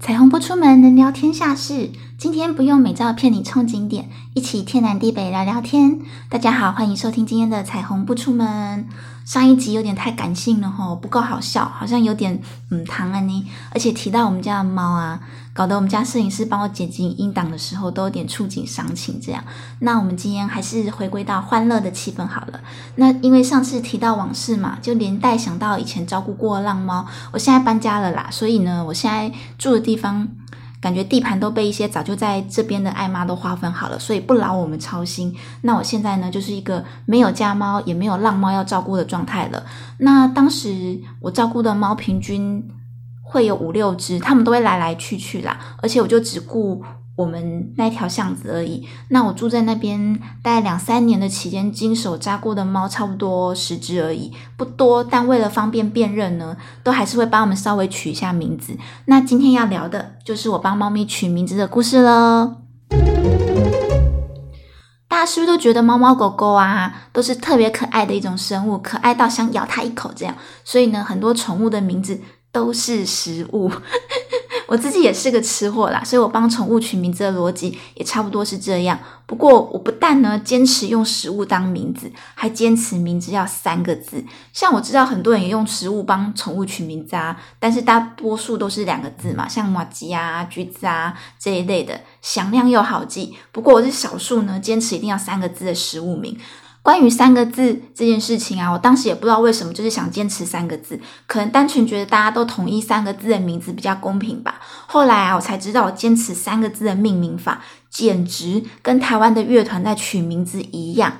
彩虹不出门，能聊天下事。今天不用美照骗你冲景点，一起天南地北聊聊天。大家好，欢迎收听今天的彩虹不出门。上一集有点太感性了吼，不够好笑，好像有点嗯糖啊呢。而且提到我们家的猫啊，搞得我们家摄影师帮我剪辑音档的时候都有点触景伤情。这样，那我们今天还是回归到欢乐的气氛好了。那因为上次提到往事嘛，就连带想到以前照顾过的浪猫。我现在搬家了啦，所以呢，我现在住的地方。感觉地盘都被一些早就在这边的爱妈都划分好了，所以不劳我们操心。那我现在呢，就是一个没有家猫也没有浪猫要照顾的状态了。那当时我照顾的猫平均会有五六只，它们都会来来去去啦，而且我就只顾。我们那条巷子而已。那我住在那边大概两三年的期间，经手扎过的猫差不多十只而已，不多。但为了方便辨认呢，都还是会帮我们稍微取一下名字。那今天要聊的就是我帮猫咪取名字的故事了。大家是不是都觉得猫猫狗狗啊都是特别可爱的一种生物，可爱到想咬它一口这样？所以呢，很多宠物的名字都是食物。我自己也是个吃货啦，所以我帮宠物取名字的逻辑也差不多是这样。不过我不但呢坚持用食物当名字，还坚持名字要三个字。像我知道很多人也用食物帮宠物取名字啊，但是大多数都是两个字嘛，像马吉啊、橘子啊这一类的，响亮又好记。不过我是少数呢，坚持一定要三个字的食物名。关于三个字这件事情啊，我当时也不知道为什么，就是想坚持三个字，可能单纯觉得大家都同意三个字的名字比较公平吧。后来啊，我才知道，我坚持三个字的命名法，简直跟台湾的乐团在取名字一样，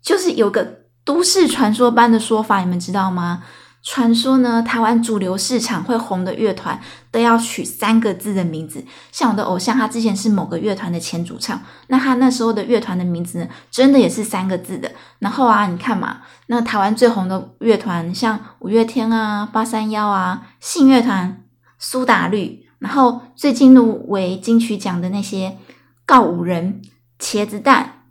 就是有个都市传说般的说法，你们知道吗？传说呢，台湾主流市场会红的乐团都要取三个字的名字。像我的偶像，他之前是某个乐团的前主唱，那他那时候的乐团的名字呢，真的也是三个字的。然后啊，你看嘛，那台湾最红的乐团，像五月天啊、八三幺啊、信乐团、苏打绿，然后最近入围金曲奖的那些告五人、茄子蛋、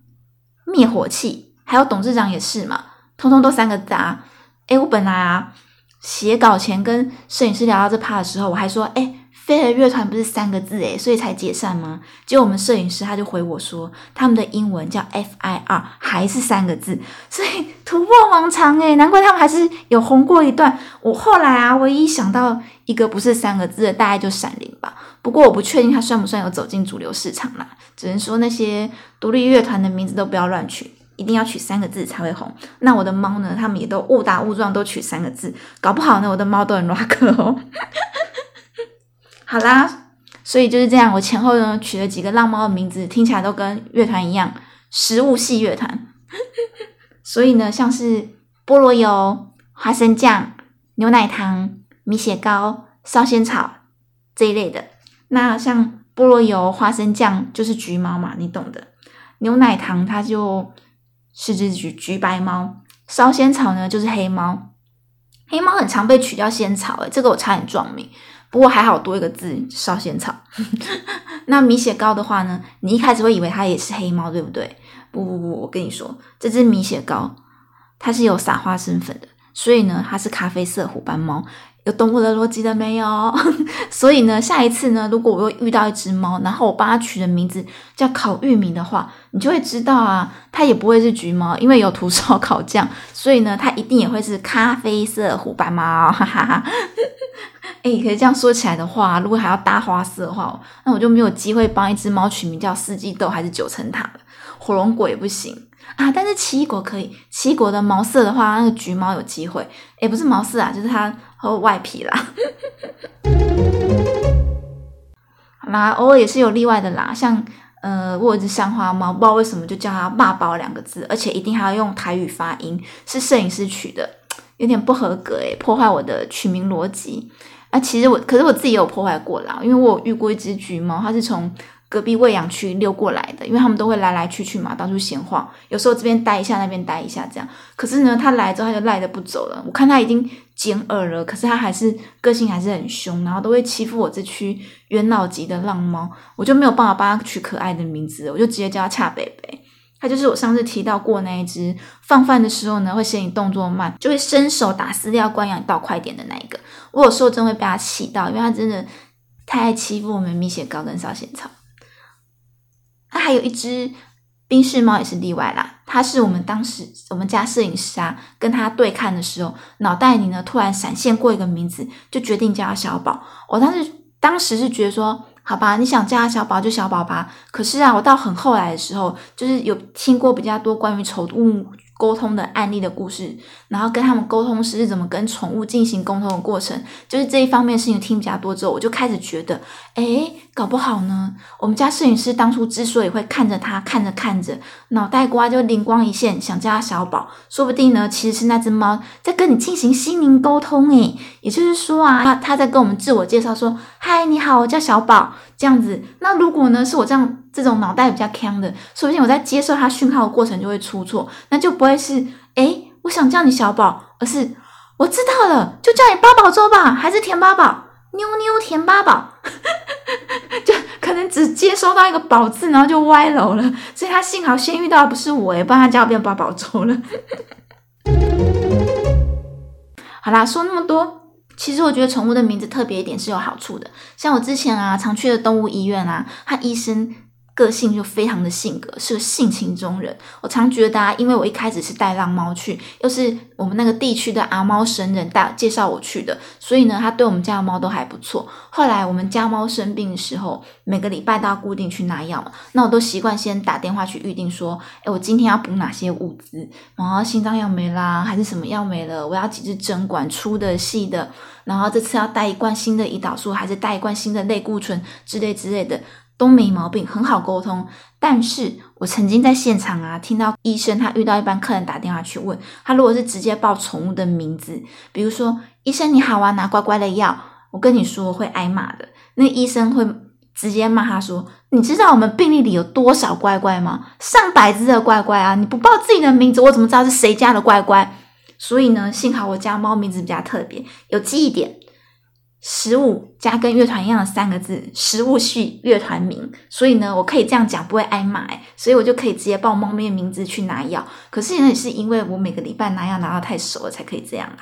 灭火器，还有董事长也是嘛，通通都三个字啊。哎，我本来啊写稿前跟摄影师聊到这趴的时候，我还说，哎，飞儿乐团不是三个字哎，所以才解散吗？结果我们摄影师他就回我说，他们的英文叫 F I R，还是三个字，所以突破盲肠哎，难怪他们还是有红过一段。我后来啊，唯一想到一个不是三个字的，大概就闪灵吧。不过我不确定他算不算有走进主流市场啦，只能说那些独立乐团的名字都不要乱取。一定要取三个字才会红。那我的猫呢？他们也都误打误撞都取三个字，搞不好呢，我的猫都很 rock 哦。好啦，所以就是这样。我前后呢取了几个浪猫的名字，听起来都跟乐团一样，食物系乐团。所以呢，像是菠萝油、花生酱、牛奶糖、米血糕、烧仙草这一类的。那像菠萝油、花生酱就是橘猫嘛，你懂的。牛奶糖它就。是只橘橘白猫，烧仙草呢就是黑猫，黑猫很常被取叫仙草，诶这个我差点撞名，不过还好多一个字烧仙草。那米血糕的话呢，你一开始会以为它也是黑猫，对不对？不不不，我跟你说，这只米血糕它是有撒花生粉的，所以呢它是咖啡色虎斑猫。有懂我的逻辑了没有？所以呢，下一次呢，如果我又遇到一只猫，然后我帮它取的名字叫烤玉米的话，你就会知道啊，它也不会是橘猫，因为有涂烧烤酱，所以呢，它一定也会是咖啡色虎斑猫。哈哈哈！哎，可以这样说起来的话，如果还要搭花色的话，那我就没有机会帮一只猫取名叫四季豆还是九层塔了。火龙果也不行啊，但是奇异果可以。奇异果的毛色的话，那个橘猫有机会。哎，不是毛色啊，就是它。和外皮啦，好啦，偶尔也是有例外的啦。像呃，我有一只香花猫，不知道为什么就叫它“骂宝”两个字，而且一定还要用台语发音，是摄影师取的，有点不合格诶，破坏我的取名逻辑。啊，其实我，可是我自己也有破坏过啦，因为我有遇过一只橘猫，它是从。隔壁喂养区溜过来的，因为他们都会来来去去嘛，到处闲晃，有时候这边待一下，那边待一下，这样。可是呢，他来之后他就赖着不走了。我看他已经减耳了，可是他还是个性还是很凶，然后都会欺负我这区元老级的浪猫，我就没有办法帮他取可爱的名字，我就直接叫他恰北北。他就是我上次提到过那一只，放饭的时候呢会嫌你动作慢，就会伸手打饲料罐，让你倒快点的那一个。我有时候真会被他气到，因为他真的。太爱欺负我们蜜雪高跟烧仙草。那还有一只冰室猫也是例外啦，它是我们当时我们家摄影师啊跟它对看的时候，脑袋里呢突然闪现过一个名字，就决定叫它小宝。我当时当时是觉得说。好吧，你想叫他小宝就小宝吧。可是啊，我到很后来的时候，就是有听过比较多关于宠物。沟通的案例的故事，然后跟他们沟通时是怎么跟宠物进行沟通的过程，就是这一方面事情听比较多之后，我就开始觉得，哎，搞不好呢，我们家摄影师当初之所以会看着他，看着看着，脑袋瓜就灵光一现，想叫他小宝，说不定呢，其实是那只猫在跟你进行心灵沟通，诶，也就是说啊，他他在跟我们自我介绍说，嗨，你好，我叫小宝，这样子。那如果呢，是我这样。这种脑袋比较强的，说不定我在接受它讯号的过程就会出错，那就不会是哎，我想叫你小宝，而是我知道了，就叫你八宝粥吧，还是甜八宝，妞妞甜八宝，就可能只接收到一个宝字，然后就歪楼了。所以他幸好先遇到的不是我，也不然他叫变八宝粥了。好啦，说那么多，其实我觉得宠物的名字特别一点是有好处的，像我之前啊常去的动物医院啊，他医生。个性就非常的性格，是个性情中人。我常觉得啊，因为我一开始是带浪猫去，又是我们那个地区的阿猫神人带介绍我去的，所以呢，他对我们家的猫都还不错。后来我们家猫生病的时候，每个礼拜都要固定去拿药嘛，那我都习惯先打电话去预定，说，哎，我今天要补哪些物资？然后心脏药没啦，还是什么药没了？我要几支针管，粗的、细的？然后这次要带一罐新的胰岛素，还是带一罐新的类固醇之类之类的？都没毛病，很好沟通。但是我曾经在现场啊，听到医生他遇到一般客人打电话去问他，如果是直接报宠物的名字，比如说医生你好啊，拿乖乖的药，我跟你说会挨骂的。那医生会直接骂他说：“你知道我们病历里有多少乖乖吗？上百只的乖乖啊！你不报自己的名字，我怎么知道是谁家的乖乖？”所以呢，幸好我家猫名字比较特别，有记忆点。十五加跟乐团一样的三个字，十五系乐团名，所以呢，我可以这样讲，不会挨骂，所以我就可以直接报猫咪的名字去拿药。可是也是因为我每个礼拜拿药拿到太熟了，才可以这样啦。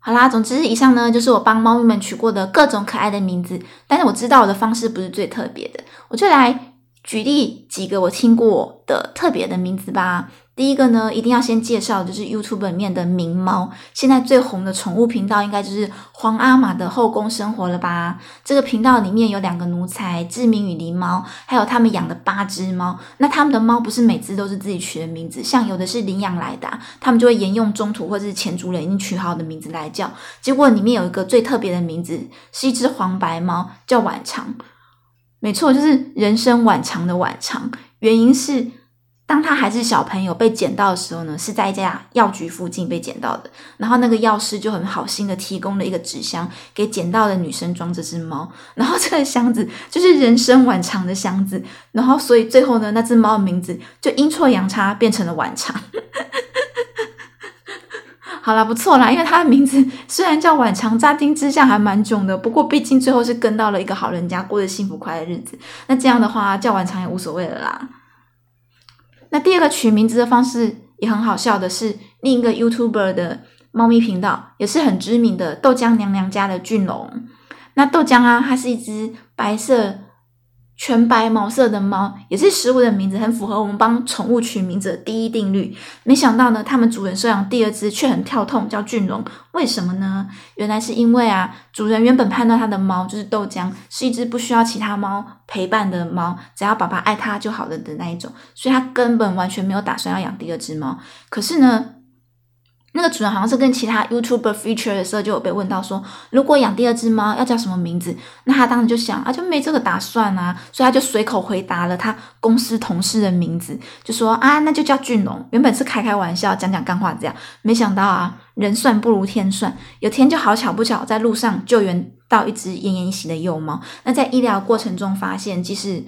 好啦，总之以上呢就是我帮猫咪们取过的各种可爱的名字，但是我知道我的方式不是最特别的，我就来举例几个我听过的特别的名字吧。第一个呢，一定要先介绍，就是 YouTube 里面的名猫，现在最红的宠物频道应该就是皇阿玛的后宫生活了吧？这个频道里面有两个奴才，志明与狸猫，还有他们养的八只猫。那他们的猫不是每只都是自己取的名字，像有的是领养来的，他们就会沿用中途或者是前主人已经取好的名字来叫。结果里面有一个最特别的名字，是一只黄白猫，叫晚长。没错，就是人生晚长的晚长，原因是。当他还是小朋友被捡到的时候呢，是在一家药局附近被捡到的。然后那个药师就很好心的提供了一个纸箱给捡到的女生装这只猫。然后这个箱子就是人生晚长的箱子。然后所以最后呢，那只猫的名字就阴错阳差变成了晚长。好了，不错啦，因为它的名字虽然叫晚长，乍听之下还蛮囧的。不过毕竟最后是跟到了一个好人家，过着幸福快乐日子。那这样的话叫晚长也无所谓了啦。那第二个取名字的方式也很好笑的是，另一个 YouTuber 的猫咪频道也是很知名的豆浆娘娘家的俊龙。那豆浆啊，它是一只白色。全白毛色的猫也是食物的名字，很符合我们帮宠物取名字的第一定律。没想到呢，他们主人收养第二只却很跳痛，叫俊荣。为什么呢？原来是因为啊，主人原本判断他的猫就是豆浆，是一只不需要其他猫陪伴的猫，只要爸爸爱它就好了的那一种，所以他根本完全没有打算要养第二只猫。可是呢？那个主人好像是跟其他 YouTuber feature 的时候，就有被问到说，如果养第二只猫要叫什么名字？那他当时就想啊，就没这个打算啊，所以他就随口回答了他公司同事的名字，就说啊，那就叫俊龙。原本是开开玩笑，讲讲干话这样，没想到啊，人算不如天算，有天就好巧不巧在路上救援到一只奄奄一息的幼猫。那在医疗过程中发现，即使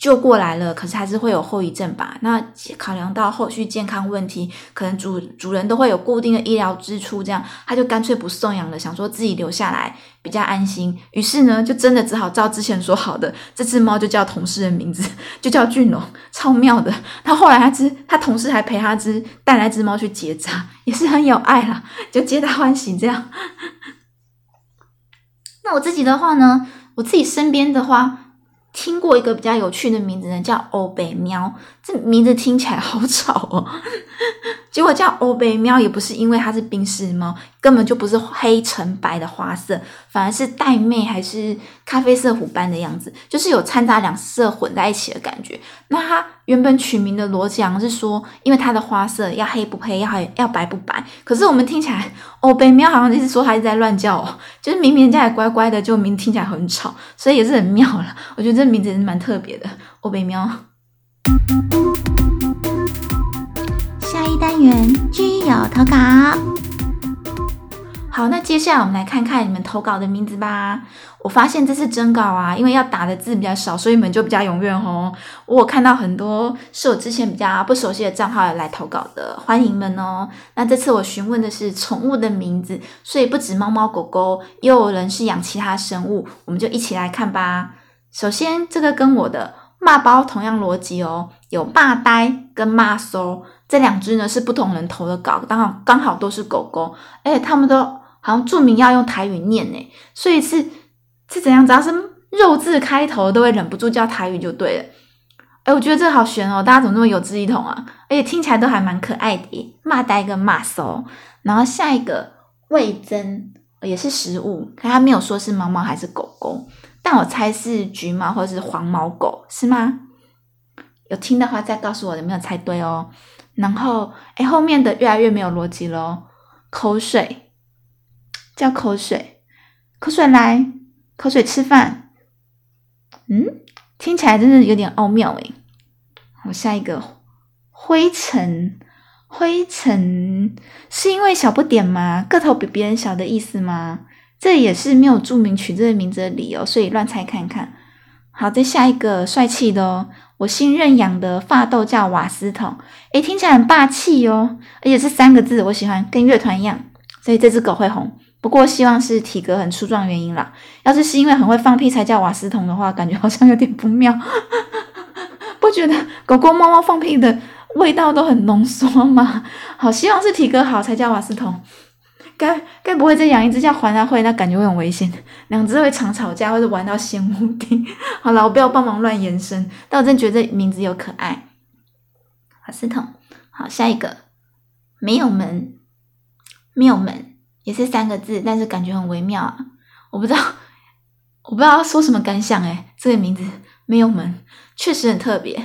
救过来了，可是还是会有后遗症吧？那考量到后续健康问题，可能主主人都会有固定的医疗支出，这样他就干脆不送养了，想说自己留下来比较安心。于是呢，就真的只好照之前说好的，这只猫就叫同事的名字，就叫俊龙，超妙的。他后来他只他同事还陪他只带来只猫去结扎，也是很有爱啦，就皆大欢喜这样。那我自己的话呢，我自己身边的话。听过一个比较有趣的名字呢，叫欧北喵。这名字听起来好吵哦。结果叫欧北喵，也不是因为它是冰室猫，根本就不是黑橙白的花色，反而是带妹还是咖啡色虎斑的样子，就是有掺杂两色混在一起的感觉。那它原本取名的逻辑好像是说，因为它的花色要黑不黑，要要白不白。可是我们听起来，欧北喵好像就是说它是在乱叫哦，就是明明人家也乖乖的，就名听起来很吵，所以也是很妙了。我觉得这名字也是蛮特别的，欧北喵。单元居有投稿。好，那接下来我们来看看你们投稿的名字吧。我发现这次征稿啊，因为要打的字比较少，所以你们就比较踊跃哦。我看到很多是我之前比较不熟悉的账号来投稿的，欢迎们哦。那这次我询问的是宠物的名字，所以不止猫猫狗狗，也有人是养其他生物，我们就一起来看吧。首先，这个跟我的。骂包同样逻辑哦，有骂呆跟骂搜这两只呢是不同人投的稿，刚好刚好都是狗狗，而且他们都好像注明要用台语念呢，所以是是怎样？只要是肉字开头，都会忍不住叫台语就对了。哎，我觉得这好悬哦，大家怎么那么有志一同啊？而且听起来都还蛮可爱的，骂呆跟骂骚。然后下一个味增也是食物，可他没有说是猫猫还是狗狗。但我猜是橘猫或者是黄毛狗，是吗？有听的话再告诉我有没有猜对哦。然后，哎，后面的越来越没有逻辑喽。口水叫口水，口水来，口水吃饭。嗯，听起来真的有点奥妙诶。好，下一个灰尘，灰尘是因为小不点吗？个头比别人小的意思吗？这也是没有注明取这个名字的理由，所以乱猜看看。好，再下一个帅气的哦，我新认养的发豆叫瓦斯桶，诶，听起来很霸气哦，而且是三个字，我喜欢，跟乐团一样，所以这只狗会红。不过希望是体格很粗壮原因啦，要是是因为很会放屁才叫瓦斯桶的话，感觉好像有点不妙。不觉得狗狗、猫猫放屁的味道都很浓缩吗？好，希望是体格好才叫瓦斯桶。该该不会再养一只叫环啊会，那感觉会很危险，两只会常吵架，或者玩到掀屋顶。好了，我不要帮忙乱延伸，但我真觉得这名字有可爱。瓦斯桶，好，下一个没有门，没有门也是三个字，但是感觉很微妙啊。我不知道，我不知道说什么感想诶这个名字没有门确实很特别。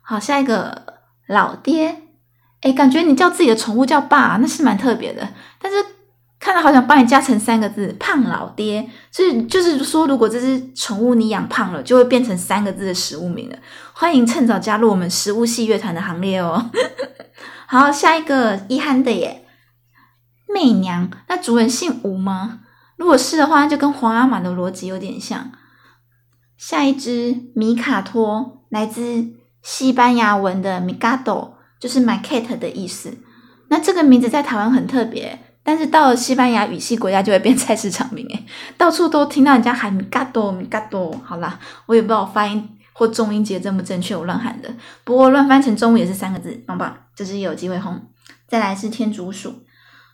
好，下一个老爹，诶感觉你叫自己的宠物叫爸，那是蛮特别的，但是。看到好想帮你加成三个字“胖老爹”，所以就是说，如果这只宠物你养胖了，就会变成三个字的食物名了。欢迎趁早加入我们食物系乐团的行列哦。好，下一个遗憾的耶，媚娘，那主人姓吴吗？如果是的话，就跟皇阿玛的逻辑有点像。下一只米卡托，来自西班牙文的 “migado”，就是 “my cat” 的意思。那这个名字在台湾很特别。但是到了西班牙语系国家就会变菜市场名诶，到处都听到人家喊米嘎多米嘎多。好啦，我也不知道发音或重音节正不正确，我乱喊的。不过乱翻成中文也是三个字，棒棒，这是有机会红。再来是天竺鼠，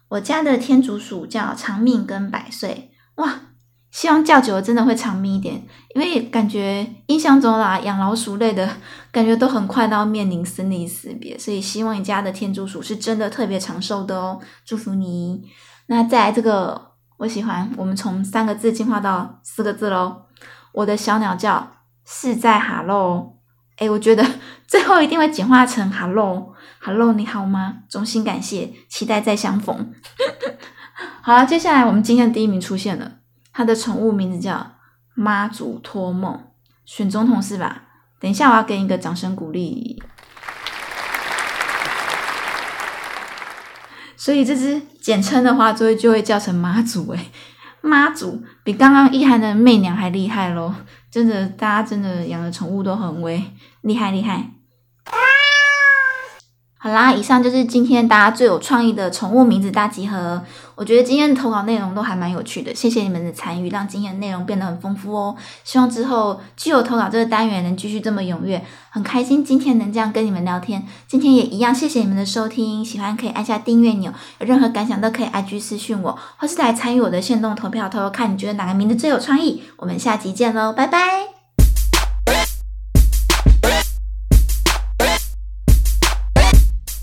我家的天竺鼠叫长命跟百岁，哇。希望叫久了真的会长命一点，因为感觉印象中啦，养老鼠类的 感觉都很快都要面临生离死别，所以希望你家的天竺鼠是真的特别长寿的哦，祝福你。那再来这个，我喜欢，我们从三个字进化到四个字喽。我的小鸟叫是在哈喽，诶，我觉得 最后一定会简化成哈喽，哈喽，你好吗？衷心感谢，期待再相逢。好了，接下来我们今天的第一名出现了。他的宠物名字叫妈祖托梦，选总统是吧？等一下我要给你一个掌声鼓励。所以这只简称的话，就会就会叫成妈祖诶，妈祖比刚刚一涵的媚娘还厉害咯，真的，大家真的养的宠物都很威，厉害厉害。好啦，以上就是今天大家最有创意的宠物名字大集合。我觉得今天的投稿内容都还蛮有趣的，谢谢你们的参与，让今天的内容变得很丰富哦。希望之后具有投稿这个单元能继续这么踊跃，很开心今天能这样跟你们聊天。今天也一样，谢谢你们的收听，喜欢可以按下订阅钮，有任何感想都可以 IG 私讯我，或是来参与我的线动投票，投投看你觉得哪个名字最有创意。我们下集见喽，拜拜。